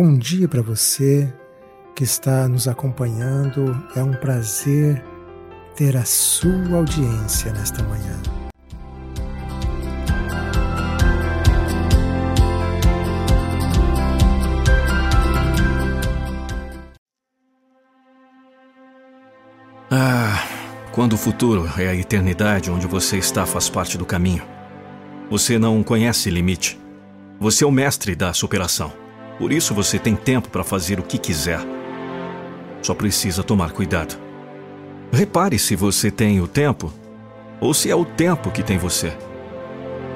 Bom dia para você que está nos acompanhando. É um prazer ter a sua audiência nesta manhã. Ah, quando o futuro é a eternidade onde você está faz parte do caminho. Você não conhece limite. Você é o mestre da superação. Por isso você tem tempo para fazer o que quiser. Só precisa tomar cuidado. Repare se você tem o tempo ou se é o tempo que tem você.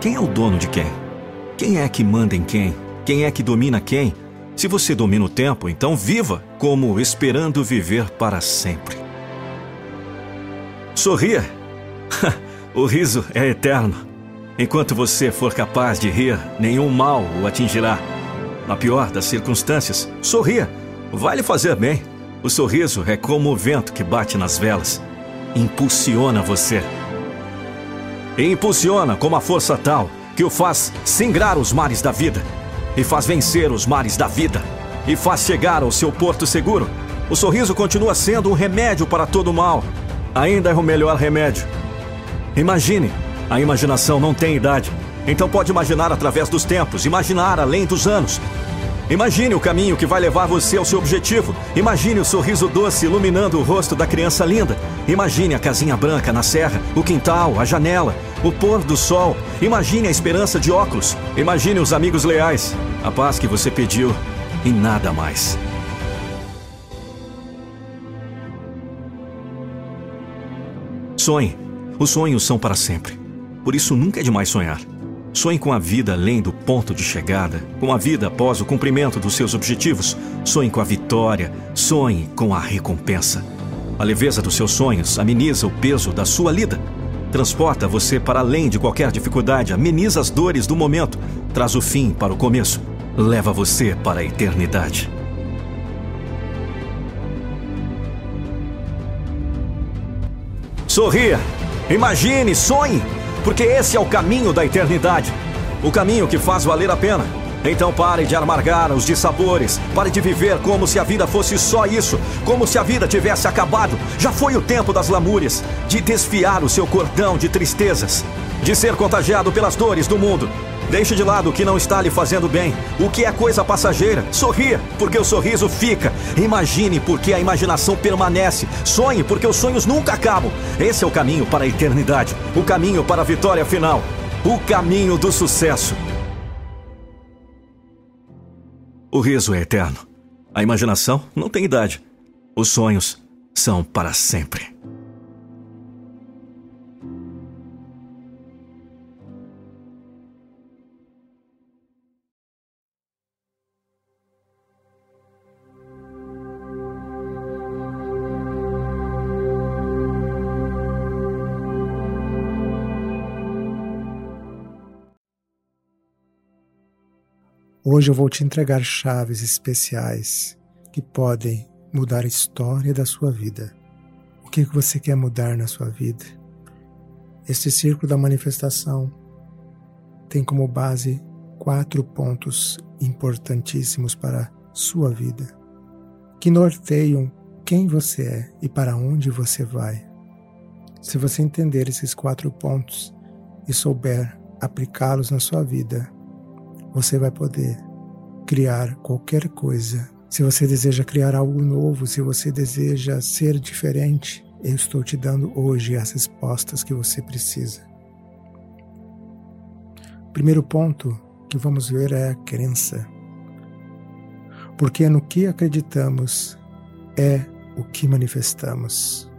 Quem é o dono de quem? Quem é que manda em quem? Quem é que domina quem? Se você domina o tempo, então viva como esperando viver para sempre. Sorria. o riso é eterno. Enquanto você for capaz de rir, nenhum mal o atingirá. Na pior das circunstâncias, sorria. Vai lhe fazer bem. O sorriso é como o vento que bate nas velas. Impulsiona você. E impulsiona com uma força tal que o faz singrar os mares da vida. E faz vencer os mares da vida. E faz chegar ao seu porto seguro. O sorriso continua sendo um remédio para todo mal ainda é o melhor remédio. Imagine, a imaginação não tem idade. Então pode imaginar através dos tempos, imaginar além dos anos. Imagine o caminho que vai levar você ao seu objetivo. Imagine o sorriso doce iluminando o rosto da criança linda. Imagine a casinha branca na serra, o quintal, a janela, o pôr do sol. Imagine a esperança de óculos. Imagine os amigos leais, a paz que você pediu e nada mais. Sonhe. Os sonhos são para sempre. Por isso nunca é demais sonhar. Sonhe com a vida além do ponto de chegada, com a vida após o cumprimento dos seus objetivos. Sonhe com a vitória, sonhe com a recompensa. A leveza dos seus sonhos ameniza o peso da sua lida. Transporta você para além de qualquer dificuldade, ameniza as dores do momento, traz o fim para o começo, leva você para a eternidade. Sorria, imagine, sonhe, porque esse é o caminho da eternidade. O caminho que faz valer a pena. Então pare de amargar os dissabores. Pare de viver como se a vida fosse só isso. Como se a vida tivesse acabado. Já foi o tempo das lamúrias. De desfiar o seu cordão de tristezas. De ser contagiado pelas dores do mundo. Deixe de lado o que não está lhe fazendo bem, o que é coisa passageira. Sorria, porque o sorriso fica. Imagine, porque a imaginação permanece. Sonhe, porque os sonhos nunca acabam. Esse é o caminho para a eternidade, o caminho para a vitória final, o caminho do sucesso. O riso é eterno. A imaginação não tem idade. Os sonhos são para sempre. Hoje eu vou te entregar chaves especiais que podem mudar a história da sua vida. O que você quer mudar na sua vida? Este círculo da manifestação tem como base quatro pontos importantíssimos para sua vida, que norteiam quem você é e para onde você vai. Se você entender esses quatro pontos e souber aplicá-los na sua vida, você vai poder criar qualquer coisa. Se você deseja criar algo novo, se você deseja ser diferente, eu estou te dando hoje as respostas que você precisa. Primeiro ponto que vamos ver é a crença. Porque no que acreditamos é o que manifestamos.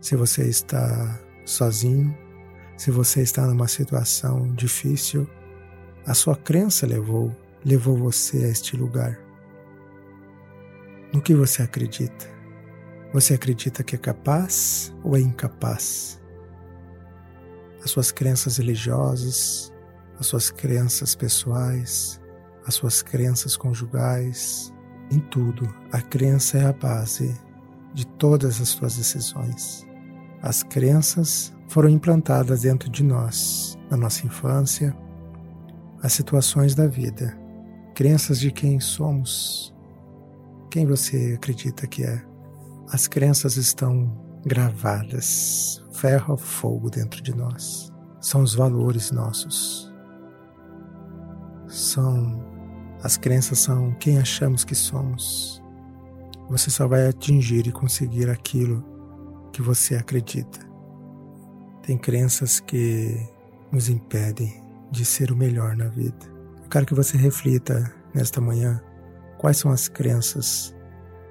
Se você está sozinho, se você está numa situação difícil, a sua crença levou, levou você a este lugar. No que você acredita? Você acredita que é capaz ou é incapaz? As suas crenças religiosas, as suas crenças pessoais, as suas crenças conjugais, em tudo, a crença é a base de todas as suas decisões. As crenças foram implantadas dentro de nós, na nossa infância, as situações da vida. crenças de quem somos, quem você acredita que é. As crenças estão gravadas, ferro a fogo dentro de nós. São os valores nossos. São as crenças são quem achamos que somos. Você só vai atingir e conseguir aquilo que você acredita. Tem crenças que nos impedem de ser o melhor na vida. Eu quero que você reflita nesta manhã quais são as crenças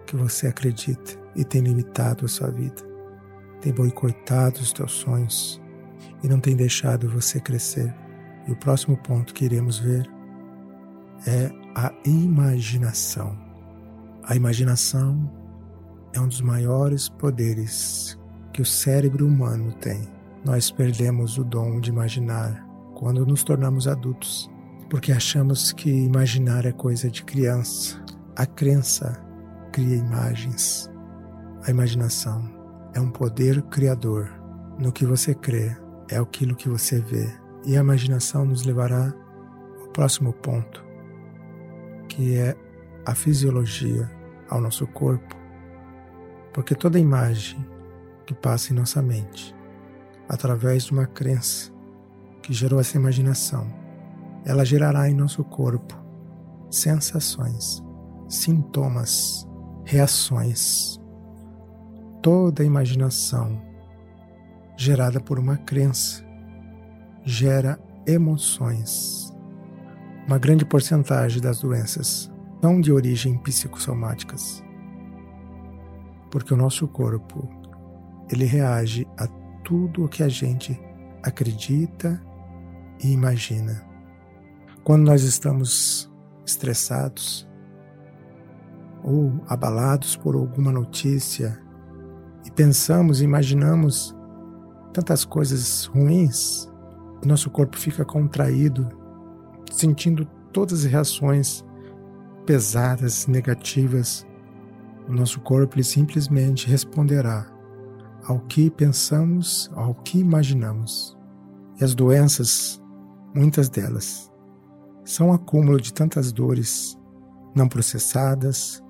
que você acredita e tem limitado a sua vida tem boicotado os teus sonhos e não tem deixado você crescer. E o próximo ponto que iremos ver é a imaginação. A imaginação é um dos maiores poderes que o cérebro humano tem. Nós perdemos o dom de imaginar quando nos tornamos adultos, porque achamos que imaginar é coisa de criança. A crença cria imagens. A imaginação é um poder criador. No que você crê é aquilo que você vê. E a imaginação nos levará ao próximo ponto, que é a fisiologia ao nosso corpo. Porque toda imagem que passa em nossa mente, através de uma crença que gerou essa imaginação, ela gerará em nosso corpo sensações, sintomas, reações toda imaginação gerada por uma crença gera emoções. Uma grande porcentagem das doenças são de origem psicossomáticas, porque o nosso corpo ele reage a tudo o que a gente acredita e imagina. Quando nós estamos estressados ou abalados por alguma notícia e pensamos, imaginamos tantas coisas ruins, nosso corpo fica contraído, sentindo todas as reações pesadas, negativas. O nosso corpo simplesmente responderá ao que pensamos, ao que imaginamos. E as doenças, muitas delas, são acúmulo de tantas dores não processadas,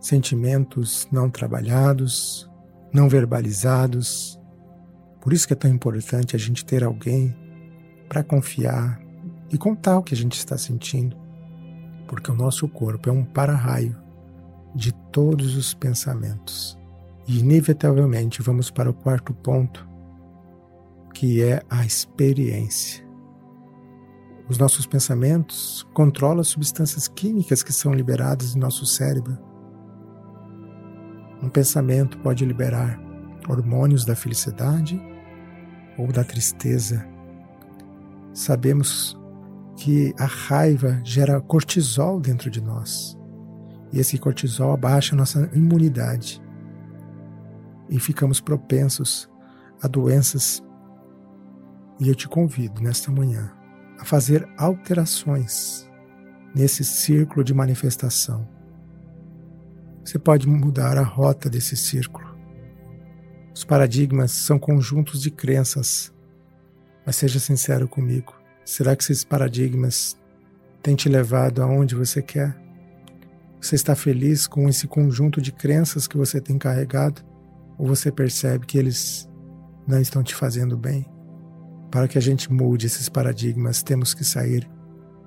sentimentos não trabalhados, não verbalizados. Por isso que é tão importante a gente ter alguém para confiar e contar o que a gente está sentindo, porque o nosso corpo é um para-raio de todos os pensamentos. E inevitavelmente vamos para o quarto ponto, que é a experiência. Os nossos pensamentos controlam as substâncias químicas que são liberadas em nosso cérebro um pensamento pode liberar hormônios da felicidade ou da tristeza. Sabemos que a raiva gera cortisol dentro de nós. E esse cortisol abaixa nossa imunidade. E ficamos propensos a doenças. E eu te convido nesta manhã a fazer alterações nesse círculo de manifestação você pode mudar a rota desse círculo. Os paradigmas são conjuntos de crenças. Mas seja sincero comigo. Será que esses paradigmas têm te levado aonde você quer? Você está feliz com esse conjunto de crenças que você tem carregado? Ou você percebe que eles não estão te fazendo bem? Para que a gente mude esses paradigmas, temos que sair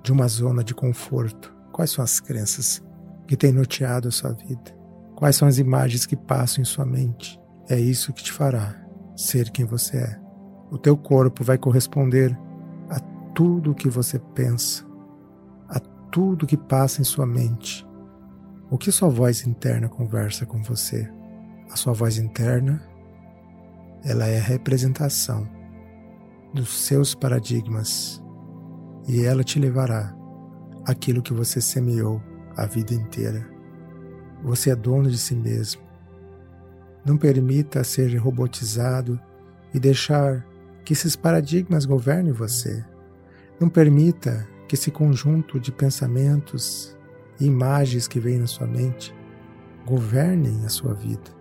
de uma zona de conforto. Quais são as crenças que tem norteado a sua vida? Quais são as imagens que passam em sua mente? É isso que te fará ser quem você é. O teu corpo vai corresponder a tudo o que você pensa, a tudo que passa em sua mente. O que sua voz interna conversa com você? A sua voz interna, ela é a representação dos seus paradigmas e ela te levará aquilo que você semeou a vida inteira. Você é dono de si mesmo. Não permita ser robotizado e deixar que esses paradigmas governem você. Não permita que esse conjunto de pensamentos e imagens que vem na sua mente governem a sua vida.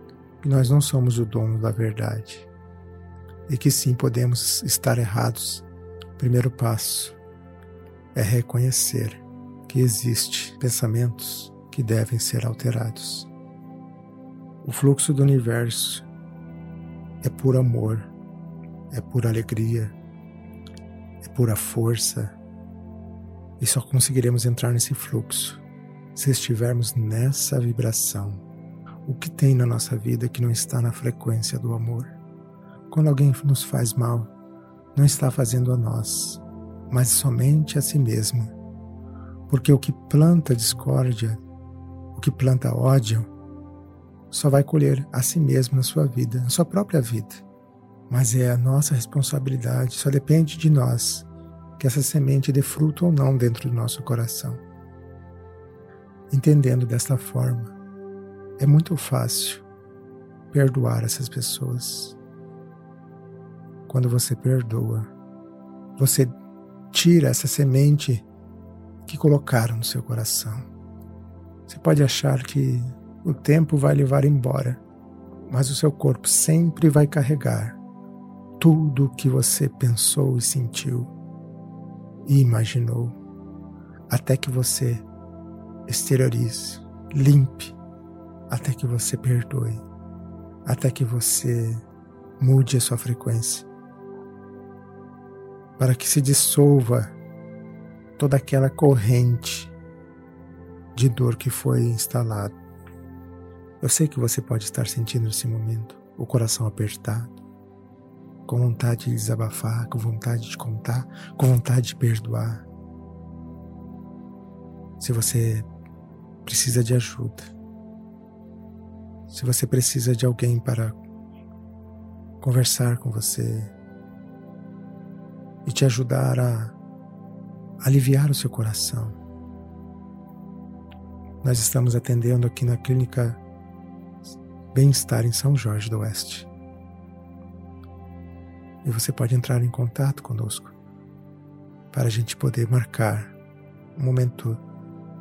Nós não somos o dono da verdade. E que sim podemos estar errados. O primeiro passo é reconhecer que existe pensamentos que devem ser alterados. O fluxo do universo é por amor, é por alegria, é pura força. E só conseguiremos entrar nesse fluxo se estivermos nessa vibração. O que tem na nossa vida que não está na frequência do amor? Quando alguém nos faz mal, não está fazendo a nós, mas somente a si mesmo. Porque o que planta discórdia, o que planta ódio, só vai colher a si mesmo na sua vida, na sua própria vida. Mas é a nossa responsabilidade, só depende de nós que essa semente dê fruto ou não dentro do nosso coração. Entendendo desta forma, é muito fácil perdoar essas pessoas. Quando você perdoa, você tira essa semente que colocaram no seu coração. Você pode achar que o tempo vai levar embora, mas o seu corpo sempre vai carregar tudo o que você pensou e sentiu e imaginou, até que você exteriorize, limpe, até que você perdoe, até que você mude a sua frequência, para que se dissolva toda aquela corrente de dor que foi instalada. Eu sei que você pode estar sentindo nesse momento o coração apertado, com vontade de desabafar, com vontade de contar, com vontade de perdoar. Se você precisa de ajuda, se você precisa de alguém para conversar com você e te ajudar a aliviar o seu coração, nós estamos atendendo aqui na clínica Bem-Estar em São Jorge do Oeste e você pode entrar em contato conosco para a gente poder marcar um momento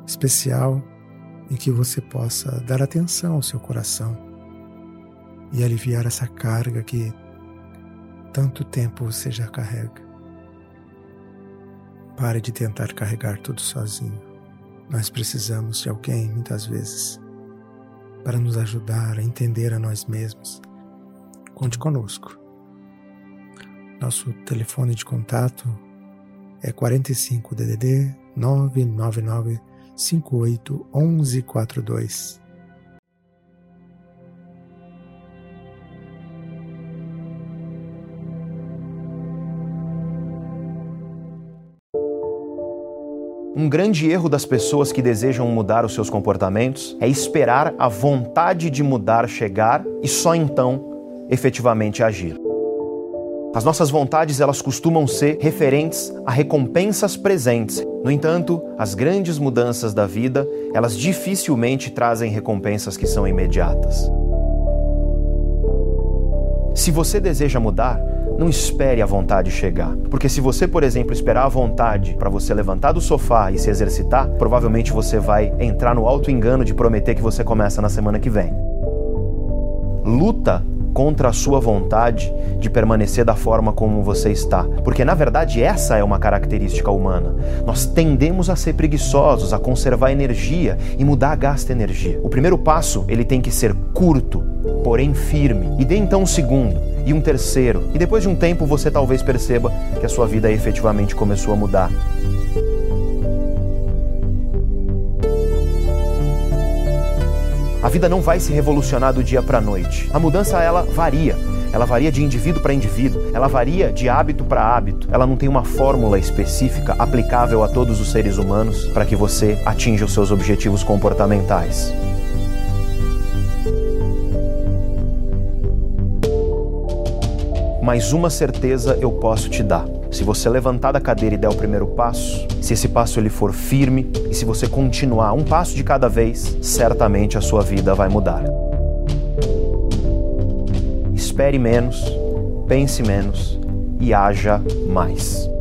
especial em que você possa dar atenção ao seu coração e aliviar essa carga que tanto tempo você já carrega. Pare de tentar carregar tudo sozinho. Nós precisamos de alguém, muitas vezes, para nos ajudar a entender a nós mesmos. Conte conosco. Nosso telefone de contato é 45 DDD 999 58 1142. Um grande erro das pessoas que desejam mudar os seus comportamentos é esperar a vontade de mudar chegar e só então efetivamente agir. As nossas vontades, elas costumam ser referentes a recompensas presentes. No entanto, as grandes mudanças da vida, elas dificilmente trazem recompensas que são imediatas. Se você deseja mudar, não espere a vontade chegar. Porque se você, por exemplo, esperar a vontade para você levantar do sofá e se exercitar, provavelmente você vai entrar no alto engano de prometer que você começa na semana que vem. Luta contra a sua vontade de permanecer da forma como você está. Porque na verdade essa é uma característica humana. Nós tendemos a ser preguiçosos, a conservar energia e mudar a gasta energia. O primeiro passo, ele tem que ser curto, porém firme. E dê então um segundo e um terceiro. E depois de um tempo você talvez perceba que a sua vida efetivamente começou a mudar. A vida não vai se revolucionar do dia para a noite. A mudança ela varia. Ela varia de indivíduo para indivíduo, ela varia de hábito para hábito. Ela não tem uma fórmula específica aplicável a todos os seres humanos para que você atinja os seus objetivos comportamentais. Mas uma certeza eu posso te dar. Se você levantar da cadeira e der o primeiro passo, se esse passo ele for firme e se você continuar um passo de cada vez, certamente a sua vida vai mudar. Espere menos, pense menos e haja mais.